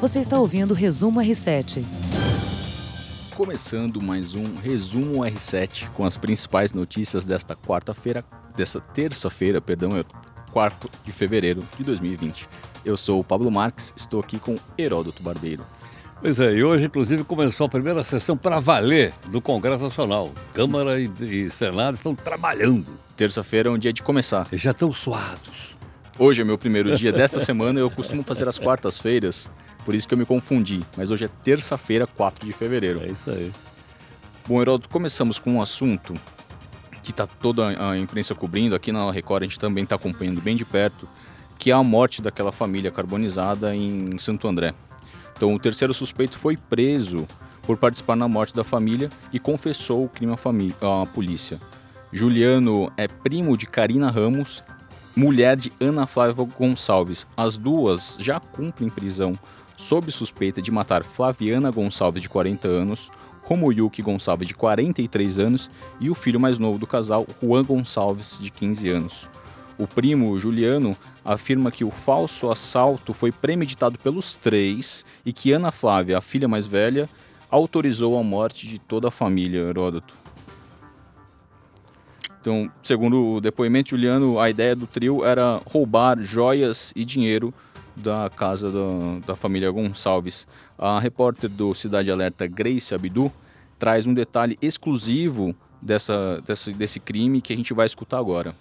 Você está ouvindo o Resumo R7. Começando mais um Resumo R7 com as principais notícias desta quarta-feira, dessa terça-feira, perdão, é 4 de fevereiro de 2020. Eu sou o Pablo Marques, estou aqui com Heródoto Barbeiro. Pois é, e hoje, inclusive, começou a primeira sessão para valer do Congresso Nacional. Câmara e, e, Senado estão trabalhando. Terça-feira é um dia de começar. Eles já estão suados. Hoje é meu primeiro dia desta semana, eu costumo fazer as quartas-feiras, por isso que eu me confundi. Mas hoje é terça-feira, 4 de fevereiro. É isso aí. Bom, Heródoto, começamos com um assunto que está toda a imprensa cobrindo, aqui na Record a gente também está acompanhando bem de perto, que é a morte daquela família carbonizada em Santo André. Então, o terceiro suspeito foi preso por participar na morte da família e confessou o crime à, à polícia. Juliano é primo de Karina Ramos, mulher de Ana Flávia Gonçalves. As duas já cumprem prisão sob suspeita de matar Flaviana Gonçalves, de 40 anos, Romoyuki Gonçalves, de 43 anos, e o filho mais novo do casal, Juan Gonçalves, de 15 anos. O primo, Juliano, afirma que o falso assalto foi premeditado pelos três e que Ana Flávia, a filha mais velha, autorizou a morte de toda a família, Heródoto. Então, segundo o depoimento de Juliano, a ideia do trio era roubar joias e dinheiro da casa da, da família Gonçalves. A repórter do Cidade Alerta, Grace Abdu, traz um detalhe exclusivo dessa, dessa, desse crime que a gente vai escutar agora.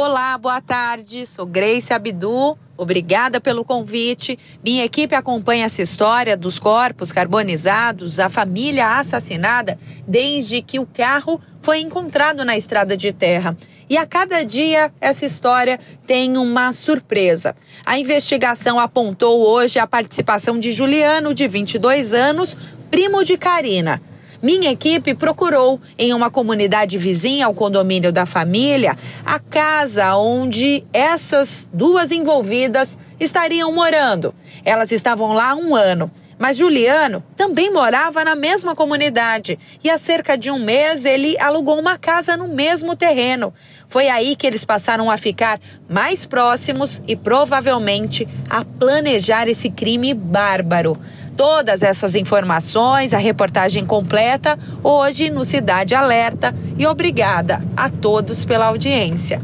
Olá, boa tarde. Sou Grace Abdu. Obrigada pelo convite. Minha equipe acompanha essa história dos corpos carbonizados, a família assassinada, desde que o carro foi encontrado na estrada de terra. E a cada dia essa história tem uma surpresa. A investigação apontou hoje a participação de Juliano, de 22 anos, primo de Karina. Minha equipe procurou em uma comunidade vizinha ao condomínio da família a casa onde essas duas envolvidas estariam morando. Elas estavam lá há um ano. Mas Juliano também morava na mesma comunidade e há cerca de um mês ele alugou uma casa no mesmo terreno. Foi aí que eles passaram a ficar mais próximos e provavelmente a planejar esse crime bárbaro todas essas informações, a reportagem completa, hoje no Cidade Alerta. E obrigada a todos pela audiência.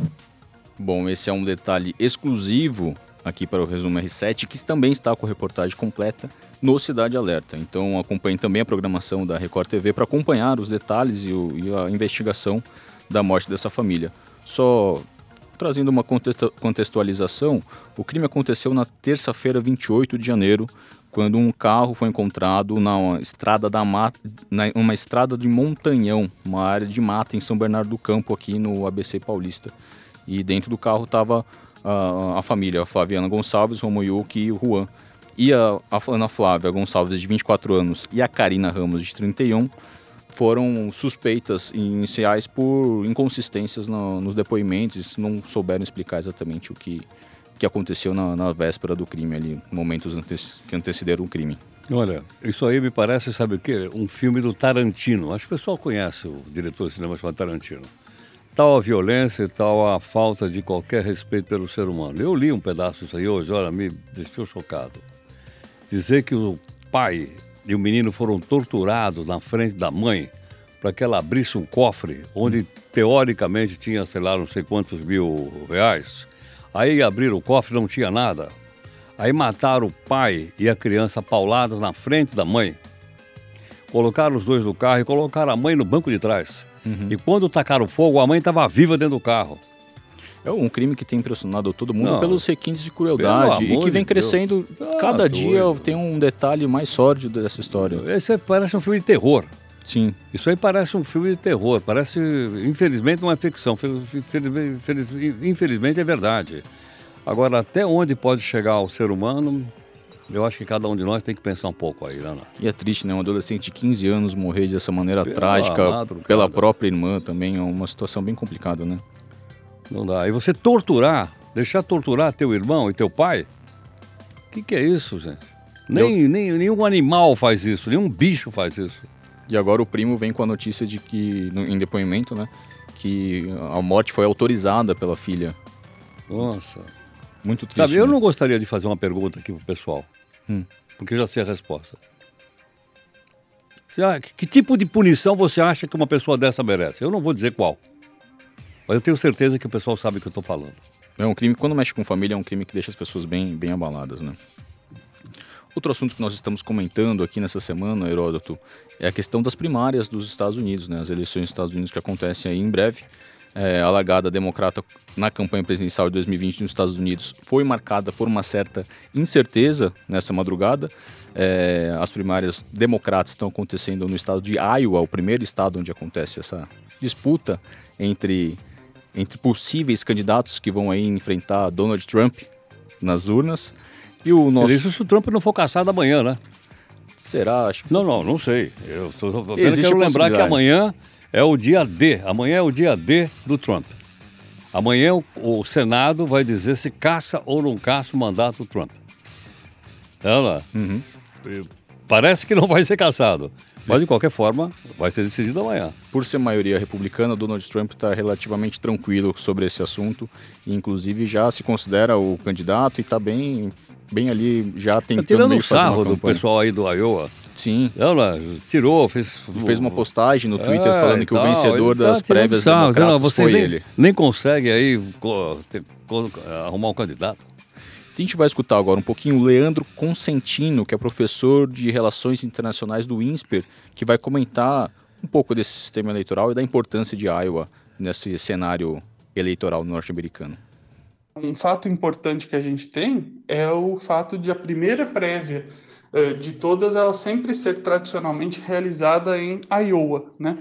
Bom, esse é um detalhe exclusivo aqui para o Resumo R7, que também está com a reportagem completa no Cidade Alerta. Então acompanhe também a programação da Record TV para acompanhar os detalhes e, o, e, a investigação da morte dessa família. Só trazendo uma contextualização, o crime aconteceu na terça-feira, 28 de janeiro, quando um carro foi encontrado na estrada da mata, na, uma estrada de Montanhão, uma área de mata em São Bernardo do Campo, aqui no ABC Paulista. E dentro do carro estava uh, a família, a Flaviana Gonçalves, Romoyuki e o Juan. E a, a Ana Flávia Gonçalves, de 24 anos, e a Karina Ramos, de 31, foram suspeitas iniciais por inconsistências no, nos depoimentos, não souberam explicar exatamente o que, que aconteceu na, na véspera do crime ali, momentos antes, que antecederam o crime. Olha, isso aí me parece, sabe o quê? Um filme do Tarantino. Acho que o pessoal conhece o diretor de cinema chamado Tarantino. Tal a violência e tal a falta de qualquer respeito pelo ser humano. Eu li um pedaço disso aí hoje, olha, me deixou chocado. Dizer que o pai e o menino foram torturados na frente da mãe para que ela abrisse um cofre onde teoricamente tinha, sei lá, não sei quantos mil reais Aí abriram o cofre, não tinha nada. Aí mataram o pai e a criança pauladas na frente da mãe. Colocaram os dois no carro e colocaram a mãe no banco de trás. Uhum. E quando tacaram fogo, a mãe estava viva dentro do carro. É um crime que tem impressionado todo mundo não, pelos requintes de crueldade e que vem de crescendo. Ah, cada dia tem um detalhe mais sórdido dessa história. Esse parece um filme de terror. Sim. Isso aí parece um filme de terror, parece, infelizmente, uma ficção. Infelizmente, infelizmente é verdade. Agora, até onde pode chegar o ser humano, eu acho que cada um de nós tem que pensar um pouco aí, né? E é triste, né? Um adolescente de 15 anos morrer dessa maneira pela trágica, madrugada. pela própria irmã também, é uma situação bem complicada, né? Não dá. E você torturar, deixar torturar teu irmão e teu pai, o que, que é isso, gente? Nem, eu... nem, nenhum animal faz isso, nenhum bicho faz isso. E agora o primo vem com a notícia de que, em depoimento, né? Que a morte foi autorizada pela filha. Nossa. Muito triste. Sabe, eu né? não gostaria de fazer uma pergunta aqui pro pessoal. Hum. porque eu já sei a resposta. Que tipo de punição você acha que uma pessoa dessa merece? Eu não vou dizer qual. Mas eu tenho certeza que o pessoal sabe o que eu estou falando. É um crime, quando mexe com família, é um crime que deixa as pessoas bem, bem abaladas, né? Outro assunto que nós estamos comentando aqui nessa semana, Heródoto, é a questão das primárias dos Estados Unidos, né? As eleições dos Estados Unidos que acontecem aí em breve. É, a largada democrata na campanha presidencial de 2020 nos Estados Unidos foi marcada por uma certa incerteza nessa madrugada. É, as primárias democratas estão acontecendo no estado de Iowa, o primeiro estado onde acontece essa disputa entre, entre possíveis candidatos que vão aí enfrentar Donald Trump nas urnas. E o nosso... Isso se o Trump não for caçado amanhã, né? Será? Acho que... Não, não, não sei. Eu tô, tô quero lembrar que amanhã é o dia D. Amanhã é o dia D do Trump. Amanhã o, o Senado vai dizer se caça ou não caça o mandato do Trump. Ela. Uhum. Parece que não vai ser caçado. Mas, de qualquer forma, vai ser decidido amanhã. Por ser maioria republicana, Donald Trump está relativamente tranquilo sobre esse assunto. E, inclusive, já se considera o candidato e está bem, bem ali, já tentando tá tirando o sarro do pessoal aí do Iowa. Sim. Ela tirou, fez... Fez uma postagem no Twitter é, falando que o vencedor tá das prévias democratas não, foi nem, ele. Nem consegue aí arrumar um candidato. A gente vai escutar agora um pouquinho o Leandro Consentino, que é professor de Relações Internacionais do INSPER, que vai comentar um pouco desse sistema eleitoral e da importância de Iowa nesse cenário eleitoral norte-americano. Um fato importante que a gente tem é o fato de a primeira prévia eh, de todas ela sempre ser tradicionalmente realizada em Iowa, né?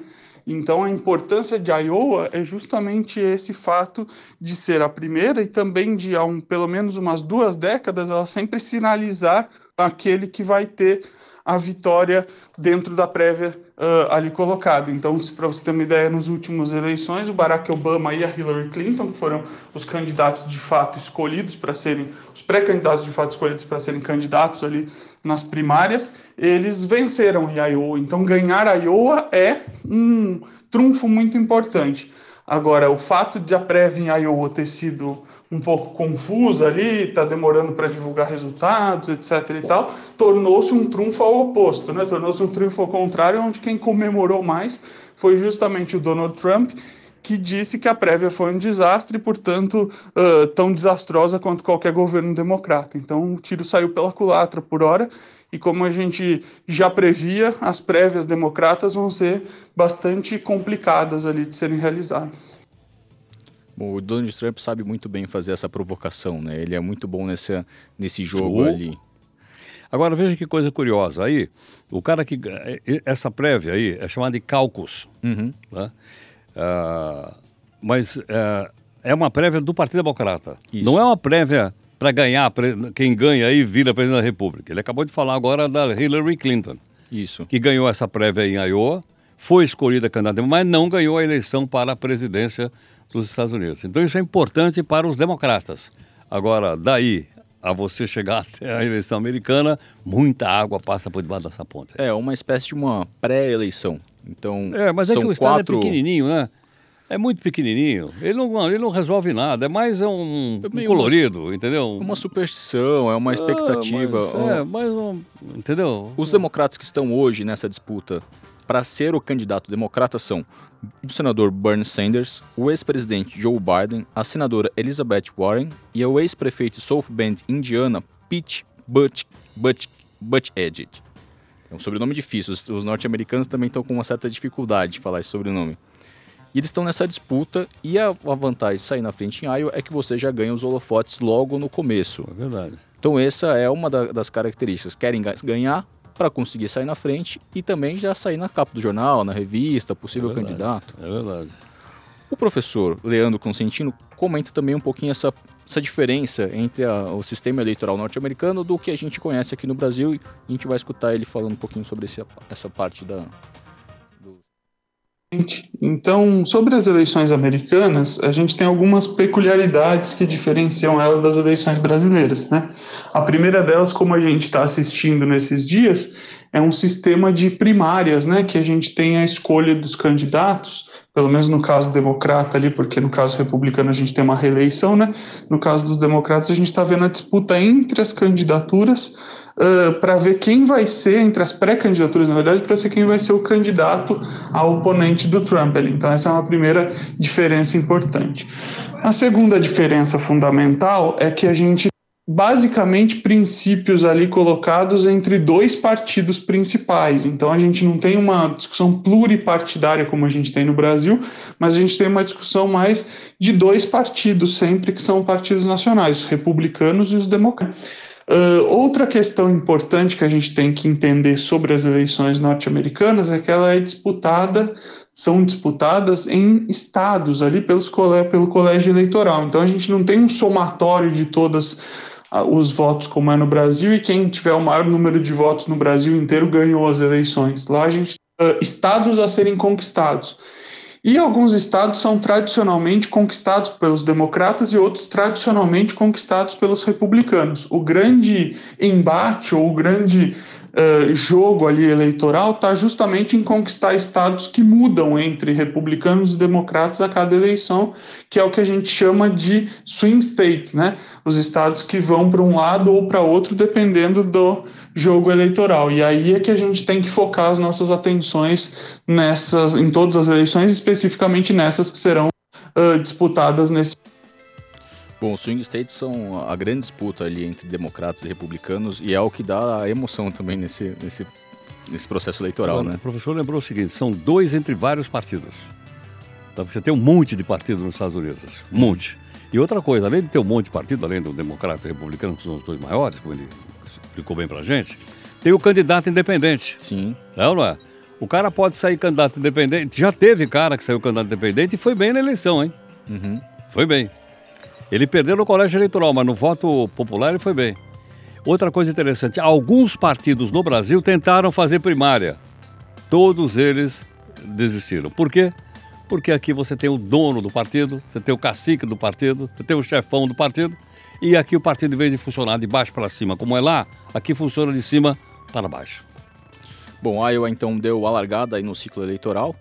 Então, a importância de Iowa é justamente esse fato de ser a primeira e também de, há um, pelo menos umas duas décadas, ela sempre sinalizar aquele que vai ter a vitória dentro da prévia uh, ali colocada. Então, para você ter uma ideia, nas últimas eleições, o Barack Obama e a Hillary Clinton, que foram os candidatos de fato escolhidos para serem, os pré-candidatos de fato escolhidos para serem candidatos ali nas primárias, eles venceram Iowa. Então, ganhar Iowa é um trunfo muito importante. Agora, o fato de a prévia em Iowa ter sido um pouco confusa ali, está demorando para divulgar resultados, etc. e tal, tornou-se um trunfo ao oposto, né? tornou-se um trunfo ao contrário, onde quem comemorou mais foi justamente o Donald Trump, que disse que a prévia foi um desastre, portanto, uh, tão desastrosa quanto qualquer governo democrata. Então, o tiro saiu pela culatra por hora, e como a gente já previa, as prévias democratas vão ser bastante complicadas ali de serem realizadas. Bom, o Donald Trump sabe muito bem fazer essa provocação, né? Ele é muito bom nesse, nesse jogo ali. Agora veja que coisa curiosa. Aí, o cara que. Essa prévia aí é chamada de cálculos. Uhum. Né? Uh, mas uh, é uma prévia do Partido Democrata. Isso. Não é uma prévia para ganhar, quem ganha aí vira presidente da República. Ele acabou de falar agora da Hillary Clinton. Isso. Que ganhou essa prévia em Iowa, foi escolhida candidata, mas não ganhou a eleição para a presidência dos Estados Unidos. Então isso é importante para os democratas. Agora, daí a você chegar até a eleição americana, muita água passa por debaixo dessa ponte. É uma espécie de uma pré-eleição. Então, é, mas é que o estado é pequenininho, né? É muito pequenininho. Ele não, ele não resolve nada. É mais um, é um colorido, uma, entendeu? Uma superstição, é uma ah, expectativa. mas, é, mais um, entendeu? Os democratas que estão hoje nessa disputa para ser o candidato democrata são o senador Bernie Sanders, o ex-presidente Joe Biden, a senadora Elizabeth Warren e o ex-prefeito de South Bend, Indiana, Pete Butch, Butch, Buttigieg. É um sobrenome difícil, os, os norte-americanos também estão com uma certa dificuldade de falar esse sobrenome. E eles estão nessa disputa e a, a, vantagem de sair na frente em Iowa é que você já ganha os holofotes logo no começo. É verdade. Então essa é uma da, das características. Querem ganhar, para conseguir sair na frente e também já sair na capa do jornal, na revista, possível é verdade, candidato. É verdade. O professor Leandro Consentino comenta também um pouquinho essa, essa diferença entre a, o sistema eleitoral norte-americano do que a gente conhece aqui no Brasil e a gente vai escutar ele falando um pouquinho sobre esse, essa parte da, então, sobre as eleições americanas, a gente tem algumas peculiaridades que diferenciam ela das eleições brasileiras, né? A primeira delas, como a gente está assistindo nesses dias, é um sistema de primárias, né? Que a gente tem a escolha dos candidatos pelo menos no caso democrata ali, porque no caso republicano a gente tem uma reeleição, né? No caso dos democratas a gente está vendo a disputa entre as candidaturas uh, para ver quem vai ser, entre as pré-candidaturas, na verdade, para ser quem vai ser o candidato ao oponente do Trump ali. Então essa é uma primeira diferença importante. A segunda diferença fundamental é que a gente basicamente princípios ali colocados entre dois partidos principais. Então a gente não tem uma discussão pluripartidária como a gente tem no Brasil, mas a gente tem uma discussão mais de dois partidos sempre que são partidos nacionais, os republicanos e os democratas. Uh, outra questão importante que a gente tem que entender sobre as eleições norte-americanas é que ela é disputada são disputadas em estados ali pelos, pelo colégio eleitoral. Então a gente não tem um somatório de todas os votos como é no Brasil e quem tiver o maior número de votos no Brasil inteiro ganhou as eleições. Lá a gente uh, estados a serem conquistados. E alguns estados são tradicionalmente conquistados pelos democratas e outros tradicionalmente conquistados pelos republicanos. O grande embate ou o grande uh, jogo ali eleitoral está justamente em conquistar estados que mudam entre republicanos e democratas a cada eleição, que é o que a gente chama de swing states, né? Os estados que vão para um lado ou para outro dependendo do jogo eleitoral. E aí é que a gente tem que focar as nossas atenções nessas, em todas as eleições, especificamente nessas que serão uh, disputadas nesse Bom, os swing states são a grande disputa ali entre democratas e republicanos e é o que dá a emoção também nesse, nesse, nesse processo eleitoral, né? O professor lembrou o seguinte, são dois entre vários partidos. Então, você tem um monte de partidos nos Estados Unidos, um monte. E outra coisa, além de ter um monte de partido, além do democrata e republicano, que são os dois maiores, como ele explicou bem pra gente, tem o candidato independente. Sim. Não, não é? O cara pode sair candidato independente. Já teve cara que saiu candidato independente e foi bem na eleição, hein? Uhum. Foi bem. Ele perdeu no colégio eleitoral, mas no voto popular ele foi bem. Outra coisa interessante: alguns partidos no Brasil tentaram fazer primária. Todos eles desistiram. Por quê? Porque aqui você tem o dono do partido, você tem o cacique do partido, você tem o chefão do partido, e aqui o partido, em vez de funcionar de baixo para cima, como é lá, aqui funciona de cima para baixo. Bom, a Iowa então deu a largada aí no ciclo eleitoral,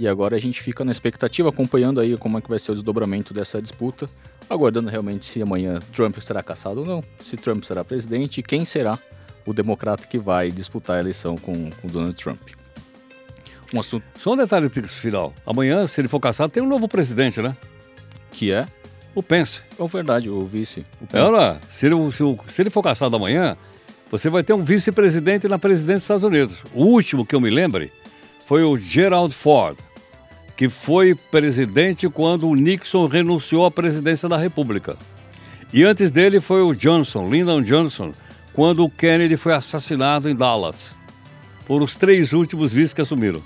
e agora a gente fica na expectativa, acompanhando aí como é que vai ser o desdobramento dessa disputa aguardando realmente se amanhã Trump será caçado ou não, se Trump será presidente e quem será o democrata que vai disputar a eleição com, com Donald Trump. Um assunto... Só um detalhe final. Amanhã, se ele for caçado, tem um novo presidente, né? Que é? O Pence. É verdade, o vice. O é, olha, se ele, se, se ele for caçado amanhã, você vai ter um vice-presidente na presidência dos Estados Unidos. O último que eu me lembre foi o Gerald Ford que foi presidente quando o Nixon renunciou à presidência da República. E antes dele foi o Johnson, Lyndon Johnson, quando o Kennedy foi assassinado em Dallas. Por os três últimos vices que assumiram.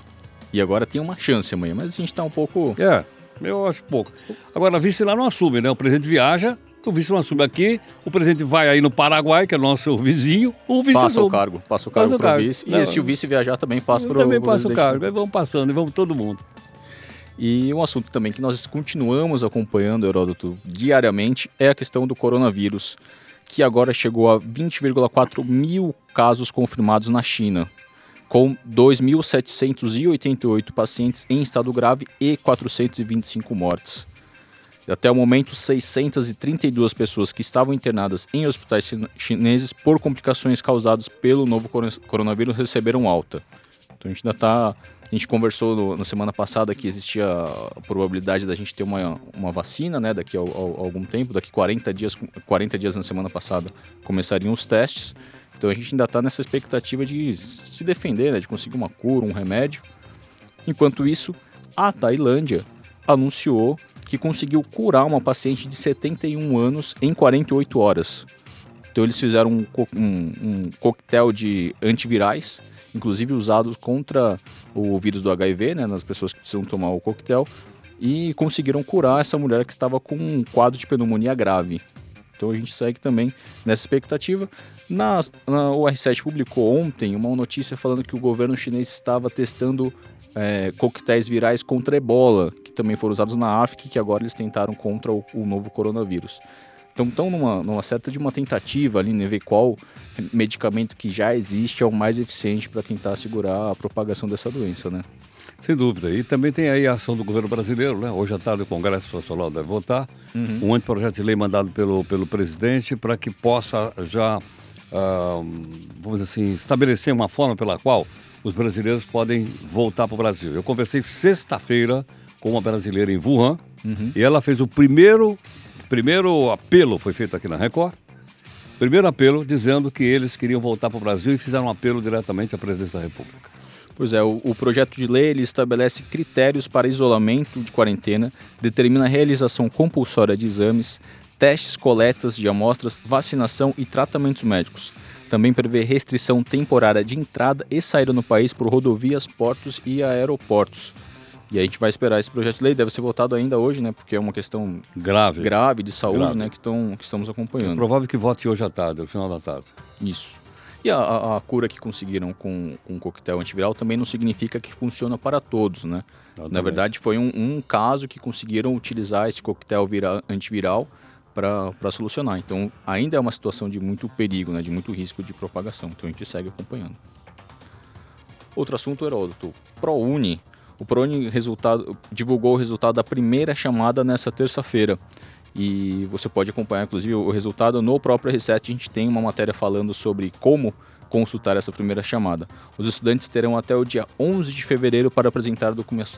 E agora tem uma chance amanhã, mas a gente está um pouco. É, eu acho pouco. Agora, vice lá não assume, né? O presidente viaja, o vice não assume aqui, o presidente vai aí no Paraguai, que é nosso vizinho, o vice Passa assume. o cargo, passa o cargo para o vice. E se o vice viajar, também passa para o Também passa o cargo, aí vamos passando, e vamos todo mundo. E um assunto também que nós continuamos acompanhando, Heródoto, diariamente, é a questão do coronavírus, que agora chegou a 20,4 mil casos confirmados na China, com 2.788 pacientes em estado grave e 425 mortes. Até o momento, 632 pessoas que estavam internadas em hospitais chineses por complicações causadas pelo novo coronavírus receberam alta. Então a gente ainda está a gente conversou no, na semana passada que existia a probabilidade da gente ter uma, uma vacina, né, daqui a, a, a, algum tempo, daqui 40 dias, 40 dias na semana passada começariam os testes. Então a gente ainda está nessa expectativa de se defender, né, de conseguir uma cura, um remédio. Enquanto isso, a Tailândia anunciou que conseguiu curar uma paciente de 71 anos em 48 horas. Então eles fizeram um, um, um coquetel de antivirais inclusive usados contra o vírus do HIV, né, nas pessoas que precisam tomar o coquetel, e conseguiram curar essa mulher que estava com um quadro de pneumonia grave. Então a gente segue também nessa expectativa. Na, na, o R7 publicou ontem uma notícia falando que o governo chinês estava testando é, coquetéis virais contra ebola, que também foram usados na África e que agora eles tentaram contra o, o novo coronavírus. Então estão numa, numa certa de uma tentativa ali, né, ver qual medicamento que já existe é o mais eficiente para tentar segurar a propagação dessa doença, né? Sem dúvida. E também tem aí a ação do governo brasileiro, né? Hoje à tarde o Congresso Nacional deve votar uhum. um anteprojeto de lei mandado pelo, pelo presidente para que possa já, uh, vamos dizer assim, estabelecer uma forma pela qual os brasileiros podem voltar para o Brasil. Eu conversei sexta-feira com uma brasileira em Wuhan uhum. e ela fez o primeiro, primeiro apelo, foi feito aqui na Record, primeiro apelo dizendo que eles queriam voltar para o Brasil e fizeram um apelo diretamente à presidência da República. Pois é, o, o, projeto de lei ele estabelece critérios para isolamento de quarentena, determina a realização compulsória de exames, testes, coletas de amostras, vacinação e tratamentos médicos. Também prevê restrição temporária de entrada e saída no país por rodovias, portos e aeroportos. E a gente vai esperar esse projeto de lei, deve ser votado ainda hoje, né? Porque é uma questão grave, grave de saúde, grave. né? Que, estão, que estamos acompanhando. É provável que vote hoje à tarde, no final da tarde. Isso. E a, a, a cura que conseguiram com, com o coquetel antiviral também não significa que funciona para todos, né? Na verdade, foi um, um, caso que conseguiram utilizar esse coquetel vira, antiviral para solucionar. Então, ainda é uma situação de muito perigo, né? De muito risco de propagação. Então, a gente segue acompanhando. Outro assunto, Heródoto. ProUni. O ProUni resultado, divulgou o resultado da primeira chamada nessa terça-feira e você pode acompanhar, inclusive, o resultado no próprio Reset. A gente tem uma matéria falando sobre como consultar essa primeira chamada. Os estudantes terão até o dia 11 de fevereiro para apresentar a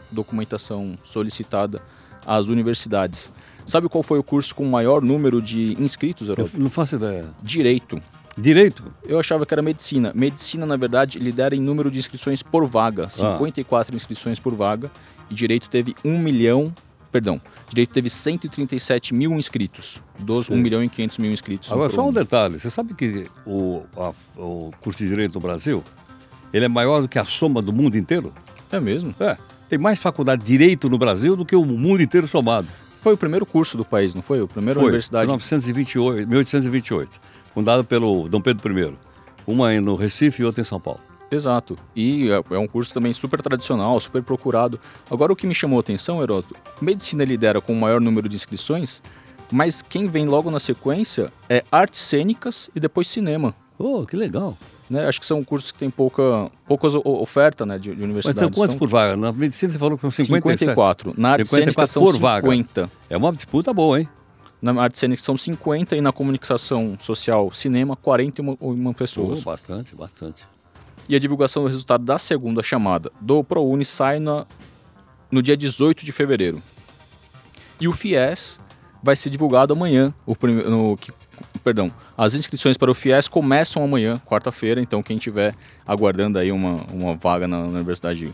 documentação solicitada às universidades. Sabe qual foi o curso com o maior número de inscritos, Eu não faço ideia. Direito. Direito? Eu achava que era medicina. Medicina, na verdade, lidera em número de inscrições por vaga. 54 ah. inscrições por vaga. E direito teve 1 milhão perdão, direito teve 137 mil inscritos, dos Sim. 1 milhão e 500 mil inscritos. Agora, só um detalhe, você sabe que o, a, o curso de Direito no Brasil, ele é maior do que a soma do mundo inteiro? É mesmo? É, tem mais faculdade de Direito no Brasil do que o mundo inteiro somado. Foi o primeiro curso do país, não foi? O primeiro foi, universidade... 1928, 1828, fundado pelo Dom Pedro I. Uma no Recife e outra em São Paulo. Exato. E é, é um curso também super tradicional, super procurado. Agora, o que me chamou a atenção, Heródoto, medicina lidera com o maior número de inscrições, mas quem vem logo na sequência é artes cênicas e depois cinema. Oh, que legal. Né? Acho que são cursos que têm pouca, poucas oferta né, de, de universidades. Mas são quantos então, por vaga? Na medicina você falou que são 57? 54. Na arte cênica são por 50. Vaga. É uma disputa boa, hein? Na arte cênica são 50 e na comunicação social, cinema, 41 pessoas. Oh, bastante, bastante e a divulgação do resultado da segunda chamada do ProUni sai na, no dia 18 de fevereiro. E o FIES vai ser divulgado amanhã. O no, que, perdão, as inscrições para o FIES começam amanhã, quarta-feira, então quem estiver aguardando aí uma, uma vaga na, na Universidade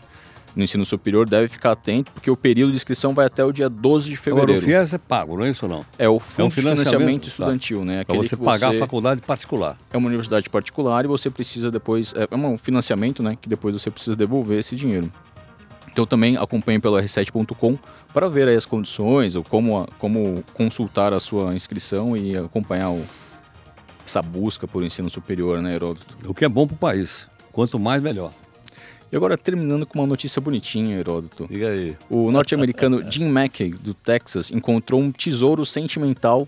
no ensino superior deve ficar atento, porque o período de inscrição vai até o dia 12 de fevereiro. Agora, o FIES é pago, não é isso não? É o Fundo é um de Financiamento Estudantil, tá. né? Para você pagar você... a faculdade particular. É uma universidade particular e você precisa depois... É, é um financiamento, né? Que depois você precisa devolver esse dinheiro. Então também acompanhe pelo r7.com para ver aí as condições, ou como, como consultar a sua inscrição e acompanhar o, essa busca por ensino superior, né, Heródoto? O que é bom para o país. Quanto mais, melhor. E agora, terminando com uma notícia bonitinha, Heródoto. Diga aí. O norte-americano Jim Mackey, do Texas, encontrou um tesouro sentimental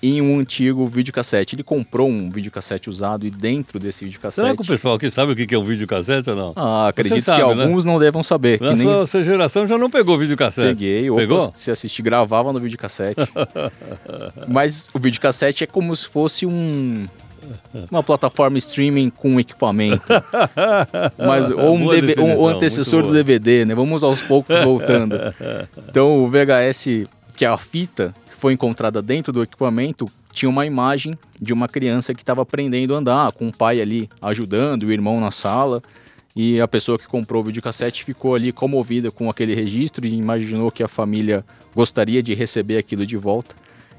em um antigo videocassete. Ele comprou um videocassete usado e dentro desse videocassete... Será que o pessoal aqui sabe o que é um videocassete ou não? Ah, acredito sabe, que né? alguns não devam saber. Na que nem... sua geração já não pegou videocassete. Peguei. Pegou? se assistir, gravava no videocassete. Mas o videocassete é como se fosse um uma plataforma streaming com equipamento. Mas, ou um, DV, um antecessor do DVD, né? Vamos aos poucos voltando. Então o VHS, que é a fita que foi encontrada dentro do equipamento, tinha uma imagem de uma criança que estava aprendendo a andar, com o pai ali ajudando, o irmão na sala. E a pessoa que comprou o videocassete ficou ali comovida com aquele registro e imaginou que a família gostaria de receber aquilo de volta.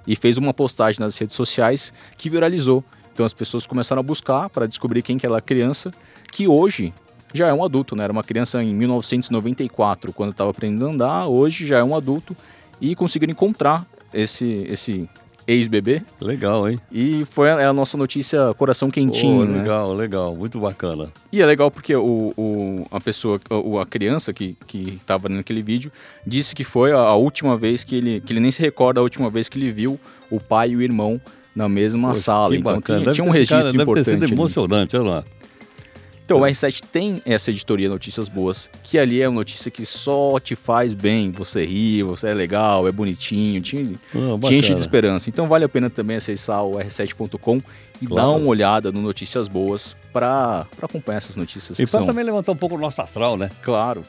E fez uma postagem nas redes sociais que viralizou. Então as pessoas começaram a buscar para descobrir quem que era a criança, que hoje já é um adulto, né? Era uma criança em 1994, quando estava aprendendo a andar, hoje já é um adulto e conseguiram encontrar esse esse ex-bebê. Legal, hein? E foi a, é a, nossa notícia coração quentinho, oh, legal, né? legal, muito bacana. E é legal porque o, o a pessoa, a, a criança que que estava naquele vídeo disse que foi a, a última vez que ele que ele nem se recorda a última vez que ele viu o pai e o irmão na mesma sala. Então tinha, tinha, um registro cara, importante. Deve ter sido emocionante, olha lá. Então, o R7 tem essa editoria Notícias Boas, que ali é uma notícia que só te faz bem. Você ri, você é legal, é bonitinho, te, Ah, te enche de esperança. Então, vale a pena também acessar o r7.com e Claro. dar uma olhada no Notícias Boas para acompanhar essas notícias E para são... também levantar um pouco o nosso astral, né? Claro.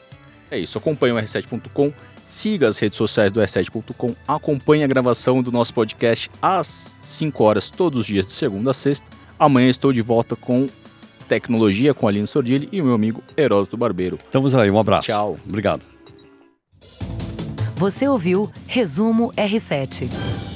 É isso, acompanhe o r7.com, siga as redes sociais do r7.com, acompanhe a gravação do nosso podcast às 5 horas todos os dias de segunda a sexta. Amanhã estou de volta com tecnologia com a Aline Sordilli e o meu amigo Heródoto Barbeiro. Estamos aí, um abraço. Tchau. Obrigado. Você ouviu Resumo R7.